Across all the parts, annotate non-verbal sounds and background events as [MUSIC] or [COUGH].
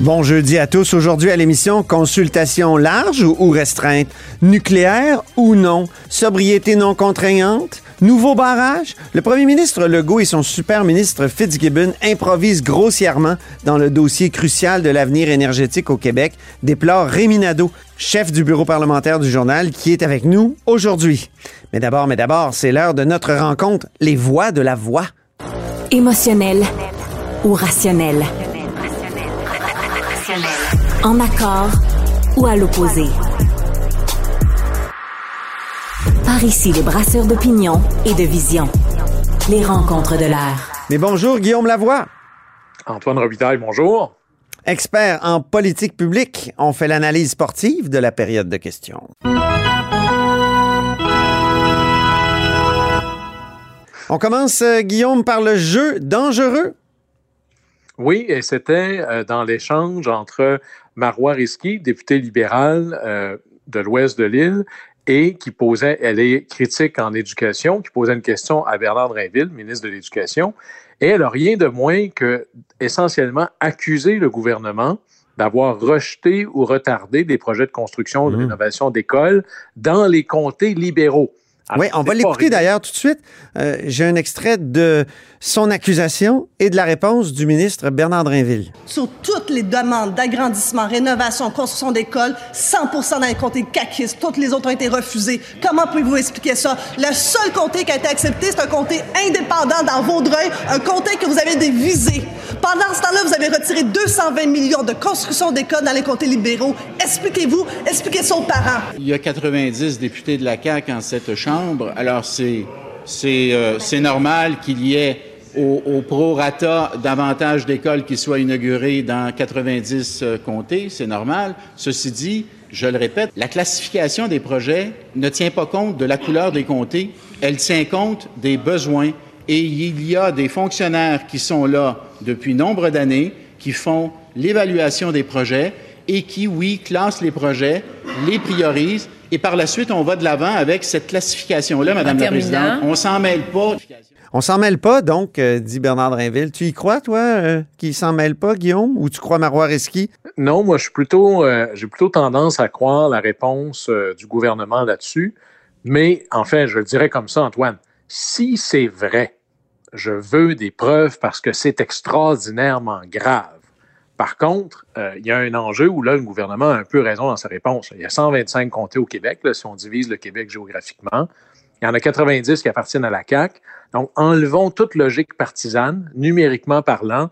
Bon jeudi à tous. Aujourd'hui à l'émission, consultation large ou restreinte, nucléaire ou non, sobriété non contraignante, nouveau barrage? Le premier ministre Legault et son super ministre Fitzgibbon improvisent grossièrement dans le dossier crucial de l'avenir énergétique au Québec, déplore Rémi Nadeau, chef du bureau parlementaire du journal, qui est avec nous aujourd'hui. Mais d'abord, mais d'abord, c'est l'heure de notre rencontre, les voix de la voix. Émotionnel ou rationnel? En accord ou à l'opposé. Par ici, les brasseurs d'opinion et de vision. Les rencontres de l'air. Mais bonjour, Guillaume Lavoie. Antoine Robitaille, bonjour. Expert en politique publique, on fait l'analyse sportive de la période de questions. On commence, euh, Guillaume, par le jeu dangereux. Oui, et c'était euh, dans l'échange entre Marois Risky, député libéral euh, de l'ouest de l'île, et qui posait, elle est critique en éducation, qui posait une question à Bernard Drinville, ministre de l'Éducation, et elle n'a rien de moins que essentiellement accusé le gouvernement d'avoir rejeté ou retardé des projets de construction ou de Mmh. rénovation d'écoles dans les comtés libéraux. Alors, oui, on va l'écouter d'ailleurs tout de suite. Euh, J'ai un extrait de son accusation et de la réponse du ministre Bernard Drinville. sur toutes les demandes d'agrandissement, rénovation, construction d'écoles, 100% dans les comtés caquistes. Toutes les autres ont été refusées. Comment pouvez-vous expliquer ça? Le seul comté qui a été accepté, c'est un comté indépendant dans Vaudreuil, un comté que vous avez des visées. Pendant ce temps-là, vous avez retiré 220 millions de construction d'écoles dans les comtés libéraux. Expliquez-vous, expliquez ça aux parents. Il y a 90 députés de la CAQ en cette Chambre. Alors, euh, c'est normal qu'il y ait au, au prorata davantage d'écoles qui soient inaugurées dans 90 euh, comtés. C'est normal. Ceci dit, je le répète, la classification des projets ne tient pas compte de la couleur des comtés. Elle tient compte des besoins. Et il y a des fonctionnaires qui sont là depuis nombre d'années, qui font l'évaluation des projets et qui, oui, classent les projets, les priorisent, et par la suite, on va de l'avant avec cette classification-là, Madame la Présidente. On s'en mêle pas. On s'en mêle pas, donc, euh, dit Bernard Drinville. Tu y crois, toi, euh, qu'il s'en mêle pas, Guillaume, ou tu crois Marois Risky? Non, moi, je suis plutôt, euh, j'ai plutôt tendance à croire la réponse euh, du gouvernement là-dessus. Mais, enfin, je le dirais comme ça, Antoine. Si c'est vrai, je veux des preuves parce que c'est extraordinairement grave. Par contre, euh, il y a un enjeu où là, le gouvernement a un peu raison dans sa réponse. Il y a 125 comtés au Québec, là, si on divise le Québec géographiquement. Il y en a 90 qui appartiennent à la CAQ. Donc, enlevons toute logique partisane, numériquement parlant,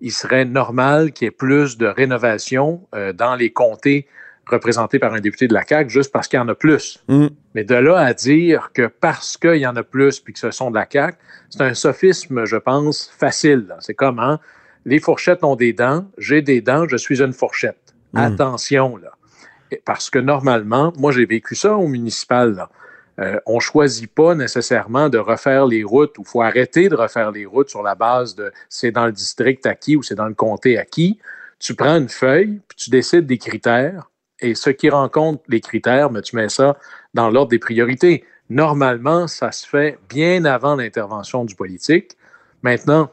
il serait normal qu'il y ait plus de rénovation euh, dans les comtés représentés par un député de la CAQ juste parce qu'il y en a plus. Mm. Mais de là à dire que parce qu'il y en a plus puis que ce sont de la CAQ, c'est un sophisme, je pense, facile. C'est comme, hein, les fourchettes ont des dents, j'ai des dents, je suis une fourchette. Mm. Attention, là. Parce que normalement, moi, j'ai vécu ça au municipal, là. Euh, on choisit pas nécessairement de refaire les routes ou faut arrêter de refaire les routes sur la base de c'est dans le district à qui ou c'est dans le comté à qui. Tu prends une feuille, puis tu décides des critères et ce qui rencontre les critères, mais tu mets ça dans l'ordre des priorités. Normalement, ça se fait bien avant l'intervention du politique. Maintenant,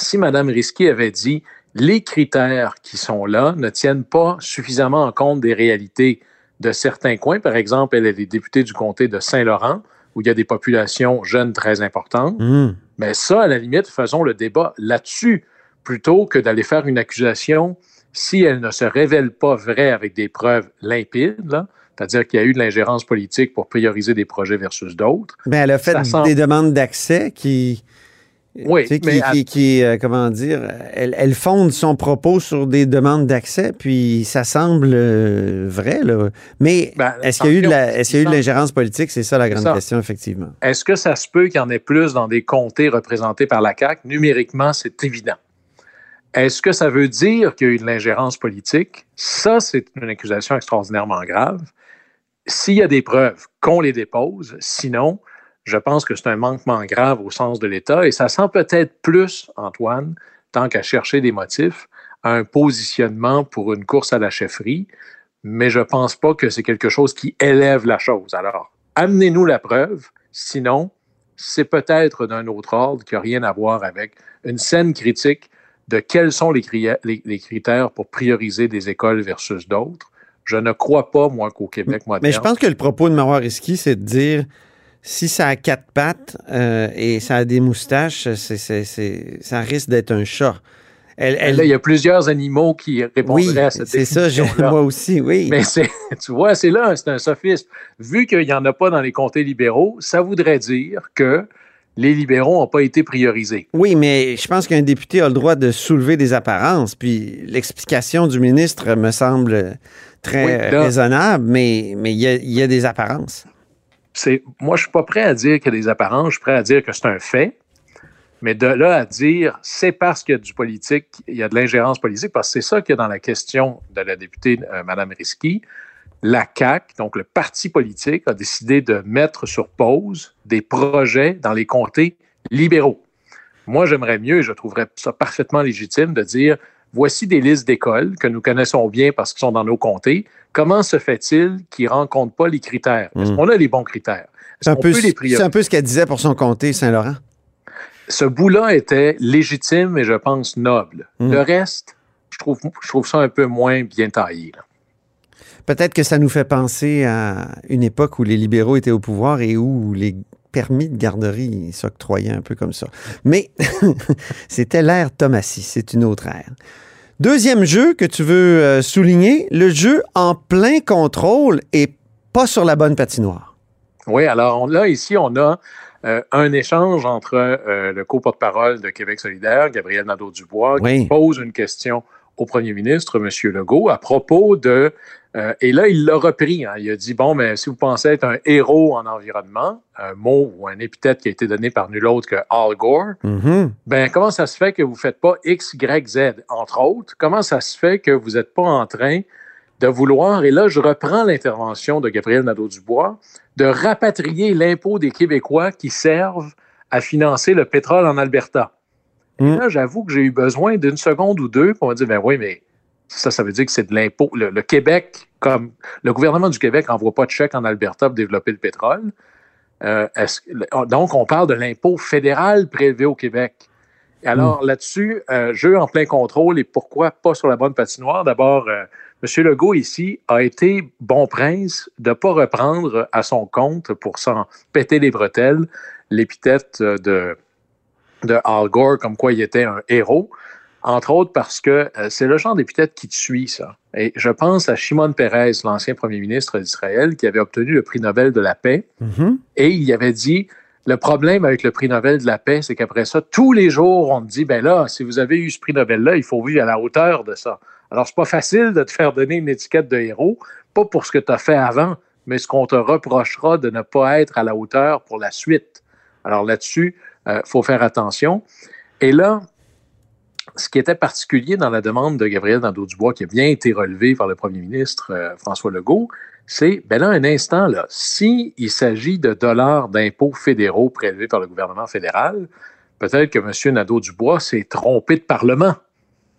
si Mme Risky avait dit les critères qui sont là ne tiennent pas suffisamment en compte des réalités de certains coins, par exemple, elle est députée du comté de Saint-Laurent, où il y a des populations jeunes très importantes, Mm. mais ça, à la limite, faisons le débat là-dessus, plutôt que d'aller faire une accusation si elle ne se révèle pas vraie avec des preuves limpides, c'est-à-dire qu'il y a eu de l'ingérence politique pour prioriser des projets versus d'autres. Ben, elle a fait des demandes d'accès qui. Oui, tu sais, qui, à- qui, qui, euh, comment dire, elle, elle fonde son propos sur des demandes d'accès, puis ça semble euh, vrai, là. Mais Ben, est-ce qu'il y a eu de la- attention, est-ce qu'il y a eu de il l'ingérence politique? C'est ça la grande ça. question, effectivement. Est-ce que ça se peut qu'il y en ait plus dans des comtés représentés par la CAQ? Numériquement, c'est évident. Est-ce que ça veut dire qu'il y a eu de l'ingérence politique? Ça, c'est une accusation extraordinairement grave. S'il y a des preuves, qu'on les dépose. Sinon, je pense que c'est un manquement grave au sens de l'État et ça sent peut-être plus, Antoine, tant qu'à chercher des motifs, un positionnement pour une course à la chefferie, mais je ne pense pas que c'est quelque chose qui élève la chose. Alors, amenez-nous la preuve, sinon, c'est peut-être d'un autre ordre qui n'a rien à voir avec une scène critique de quels sont les, critères pour prioriser des écoles versus d'autres. Je ne crois pas, moi, qu'au Québec moderne. Mais je pense que le propos de Marois Risky, c'est de dire si ça a quatre pattes euh, et ça a des moustaches, ça risque d'être un chat. Elle, Là, il y a plusieurs animaux qui répondraient à cette c'est ça, moi aussi, oui. Mais [LAUGHS] tu vois, c'est là, c'est un sophisme. Vu qu'il n'y en a pas dans les comtés libéraux, ça voudrait dire que les libéraux n'ont pas été priorisés. Oui, mais je pense qu'un député a le droit de soulever des apparences, puis l'explication du ministre me semble très raisonnable, mais il y, a, des apparences. Moi, je suis pas prêt à dire a des apparences, je suis prêt à dire que c'est un fait. Mais de là à dire c'est parce qu'il y a du politique, il y a de l'ingérence politique, parce que c'est ça qu'il y a dans la question de la députée euh, Mme Risky. La CAC, donc le parti politique, a décidé de mettre sur pause des projets dans les comtés libéraux. Moi, j'aimerais mieux, et je trouverais ça parfaitement légitime de dire voici des listes d'écoles que nous connaissons bien parce qu'ils sont dans nos comtés. Comment se fait-il qu'ils ne rencontrent pas les critères? Est-ce hmm. qu'on a les bons critères? C'est un, peu, un peu ce qu'elle disait pour son comté, Saint-Laurent ce bout-là était légitime et je pense noble. Hmm. Le reste, je trouve, je trouve ça un peu moins bien taillé. Peut-être que ça nous fait penser à une époque où les libéraux étaient au pouvoir et où les permis de garderie s'octroyaient un peu comme ça. Mais [LAUGHS] c'était l'ère Thomasy, c'est une autre ère. Deuxième jeu que tu veux euh, souligner, le jeu en plein contrôle et pas sur la bonne patinoire. Oui, alors là, ici, on a euh, un échange entre euh, le co-porte-parole de Québec solidaire, Gabriel Nadeau-Dubois, qui pose une question au premier ministre, M. Legault, à propos de... Euh, et là, il l'a repris. Hein. il a dit, bon, mais si vous pensez être un héros en environnement, un mot ou un épithète qui a été donné par nul autre que Al Gore, mm-hmm. ben comment ça se fait que vous ne faites pas X, Y, Z, entre autres? Comment ça se fait que vous n'êtes pas en train de vouloir, et là, je reprends l'intervention de Gabriel Nadeau-Dubois, de rapatrier l'impôt des Québécois qui servent à financer le pétrole en Alberta. Hmm. là, j'avoue que j'ai eu besoin d'une seconde ou deux pour me dire, ben oui, mais ça, ça veut dire que c'est de l'impôt. Le, Québec, comme le gouvernement du Québec n'envoie pas de chèque en Alberta pour développer le pétrole. Euh, donc, on parle de l'impôt fédéral prélevé au Québec. alors, hmm. là-dessus, euh, jeu en plein contrôle et pourquoi pas sur la bonne patinoire? D'abord, euh, M. Legault, ici, a été bon prince de ne pas reprendre à son compte, pour s'en péter les bretelles, l'épithète de, de Al Gore, comme quoi il était un héros, entre autres parce que euh, c'est le genre d'épithète qui te suit, ça. Et je pense à Shimon Peres, l'ancien premier ministre d'Israël, qui avait obtenu le prix Nobel de la paix, mm-hmm. et il avait dit le problème avec le prix Nobel de la paix, c'est qu'après ça, tous les jours, on te dit, ben là, si vous avez eu ce prix Nobel-là, il faut vivre à la hauteur de ça. Alors, c'est pas facile de te faire donner une étiquette de héros, pas pour ce que tu as fait avant, mais ce qu'on te reprochera de ne pas être à la hauteur pour la suite. Alors là-dessus, euh, faut faire attention. Et là, ce qui était particulier dans la demande de Gabriel Nadeau-Dubois, qui a bien été relevé par le premier ministre euh, François Legault, c'est, ben là, un instant, là, s'il s'agit de dollars d'impôts fédéraux prélevés par le gouvernement fédéral, peut-être que M. Nadeau-Dubois s'est trompé de parlement.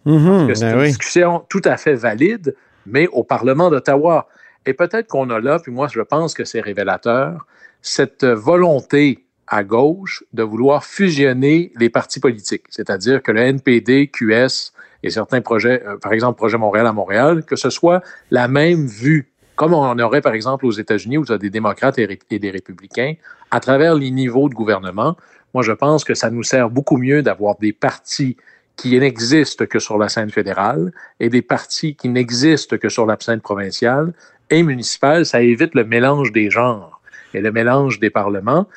Mhm, c'est ben une discussion tout à fait valide, mais au Parlement d'Ottawa. Et peut-être qu'on a là, puis moi je pense que c'est révélateur, cette volonté à gauche de vouloir fusionner les partis politiques, c'est-à-dire que le NPD, QS et certains projets, euh, par exemple Projet Montréal à Montréal, que ce soit la même vue, comme on aurait par exemple aux États-Unis où il y a des démocrates et des républicains, à travers les niveaux de gouvernement. Moi, je pense que ça nous sert beaucoup mieux d'avoir des partis qui n'existent que sur la scène fédérale et des partis qui n'existent que sur la scène provinciale et municipale. Ça évite le mélange des genres et le mélange des parlements.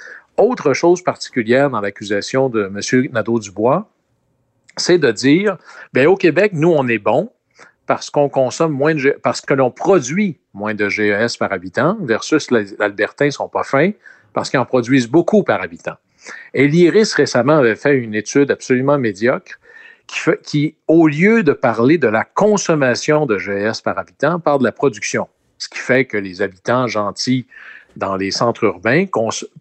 Autre chose particulière dans l'accusation de M. Nadeau-Dubois, c'est de dire, bien, au Québec, nous, on est bon parce qu'on consomme moins de, parce que l'on produit moins de GES par habitant versus les Albertains ne sont pas fins parce qu'ils en produisent beaucoup par habitant. Et l'IRIS récemment avait fait une étude absolument médiocre qui, au lieu de parler de la consommation de GS par habitant, parle de la production. Ce qui fait que les habitants gentils dans les centres urbains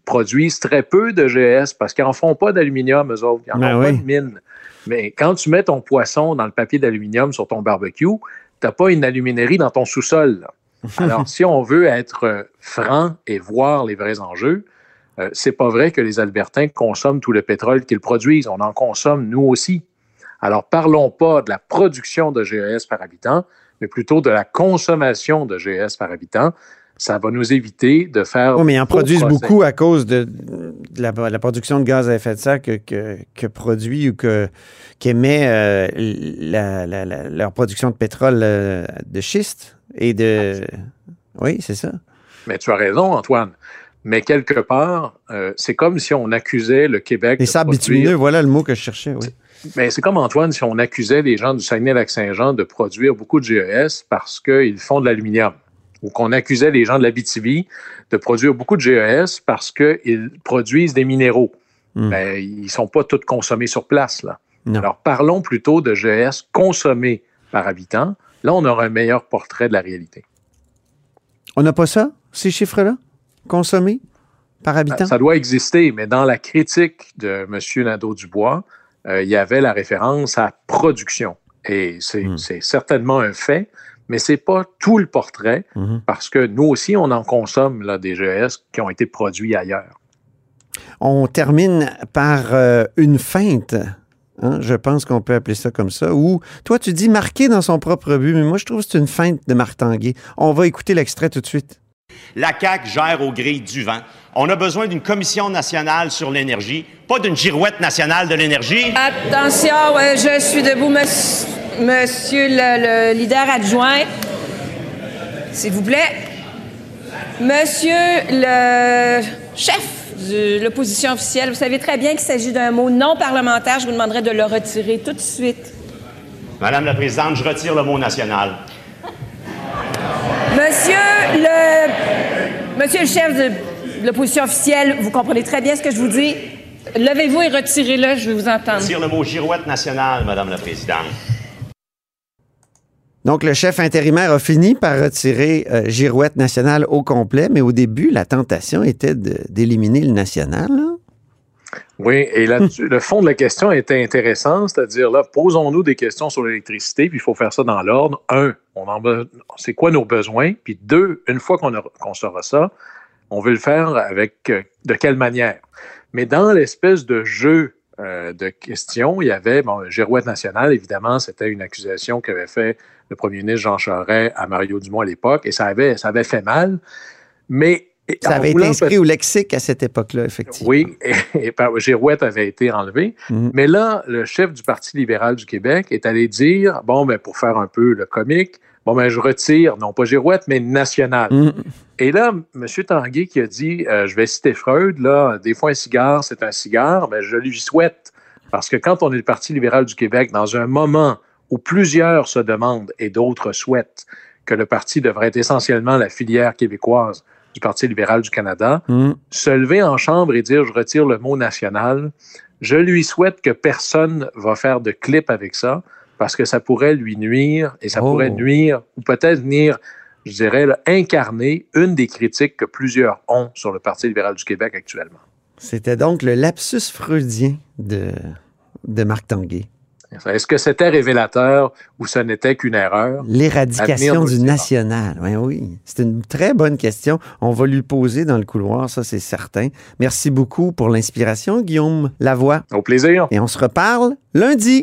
produisent très peu de GS parce qu'ils n'en font pas d'aluminium, eux autres. Ils n'en ben font pas de mine. Mais quand tu mets ton poisson dans le papier d'aluminium sur ton barbecue, tu n'as pas une aluminerie dans ton sous-sol. [LAUGHS] Alors, si on veut être franc et voir les vrais enjeux, euh, c'est pas vrai que les Albertains consomment tout le pétrole qu'ils produisent. On en consomme nous aussi. Alors, parlons pas de la production de GES par habitant, mais plutôt de la consommation de GES par habitant. Ça va nous éviter de faire. Oui, mais ils en produisent beaucoup à cause de, de la, la, production de gaz à effet de serre que, que, que produit ou que qu'émet euh, la, la, leur production de pétrole euh, de schiste et de. Oui, c'est ça. Mais tu as raison, Antoine. Mais quelque part, euh, c'est comme si on accusait le Québec. Les sables bitumineux, voilà le mot que je cherchais, oui. Mais c'est comme Antoine, si on accusait les gens du Saguenay-Lac-Saint-Jean de produire beaucoup de GES parce qu'ils font de l'aluminium. Ou qu'on accusait les gens de la BTV de produire beaucoup de GES parce qu'ils produisent des minéraux. Mm. Ben, ils ne sont pas tous consommés sur place, là. Non. Alors, parlons plutôt de GES consommés par habitant. Là, on aura un meilleur portrait de la réalité. On n'a pas ça, ces chiffres-là? Consommés par habitant? Ça doit exister, mais dans la critique de M. Nadeau-Dubois, euh, il y avait la référence à production. Et c'est mm. certainement un fait, mais ce n'est pas tout le portrait, -hmm. parce que nous aussi, on en consomme là, des GES qui ont été produits ailleurs. On termine par euh, une feinte. Hein? Je pense qu'on peut appeler ça comme ça. Ou toi, tu dis marqué dans son propre but, mais moi, je trouve que c'est une feinte de Marc Tanguay. On va écouter l'extrait tout de suite. La CAQ gère au gré du vent. On a besoin d'une commission nationale sur l'énergie, pas d'une girouette nationale de l'énergie. Attention, ouais, je suis debout, monsieur, monsieur le, le leader adjoint. S'il vous plaît. Monsieur le chef de l'opposition officielle, vous savez très bien qu'il s'agit d'un mot non parlementaire. Je vous demanderai de le retirer tout de suite. Madame la Présidente, je retire le mot national. Monsieur le, monsieur le chef de l'opposition officielle, vous comprenez très bien ce que je vous dis. Levez-vous et retirez-le, je vais vous entendre. Retire le mot girouette nationale, Madame la Présidente. Donc, le chef intérimaire a fini par retirer euh, Girouette nationale au complet, mais au début, la tentation était d'éliminer le national. Là. Oui, et là, le fond de la question était intéressant, c'est-à-dire là, posons-nous des questions sur l'électricité, puis il faut faire ça dans l'ordre. Un, on en c'est quoi nos besoins? Puis deux, une fois qu'on qu saura ça, on veut le faire avec euh, de quelle manière? Mais dans l'espèce de jeu euh, de questions, il y avait, bon, Girouette nationale, évidemment, c'était une accusation qu'avait fait le premier ministre Jean Charest à Mario Dumont à l'époque, et ça avait, ça avait fait mal. Mais ça avait été inscrit au lexique à cette époque-là, effectivement. Oui, [LAUGHS] et, et Girouette avait été enlevé. Mm -hmm. Mais là, le chef du Parti libéral du Québec est allé dire, bon, ben, pour faire un peu le comique, bon, ben, je retire, non pas Girouette, mais national. Mm -hmm. Et là, M. Tanguay qui a dit, euh, je vais citer Freud, là, des fois un cigare, c'est un cigare, ben, je lui souhaite, parce que quand on est le Parti libéral du Québec, dans un moment où plusieurs se demandent et d'autres souhaitent que le parti devrait être essentiellement la filière québécoise du Parti libéral du Canada, mm. se lever en chambre et dire je retire le mot national, je lui souhaite que personne va faire de clip avec ça parce que ça pourrait lui nuire et ça oh. pourrait nuire ou peut-être venir, je dirais, là, incarner une des critiques que plusieurs ont sur le Parti libéral du Québec actuellement. C'était donc le lapsus freudien de, de Marc Tanguay. Est-ce que c'était révélateur ou ce n'était qu'une erreur? L'éradication du national. Oui, oui. C'est une très bonne question. On va lui poser dans le couloir, ça c'est certain. Merci beaucoup pour l'inspiration, Guillaume Lavoie. Au plaisir. Et on se reparle lundi.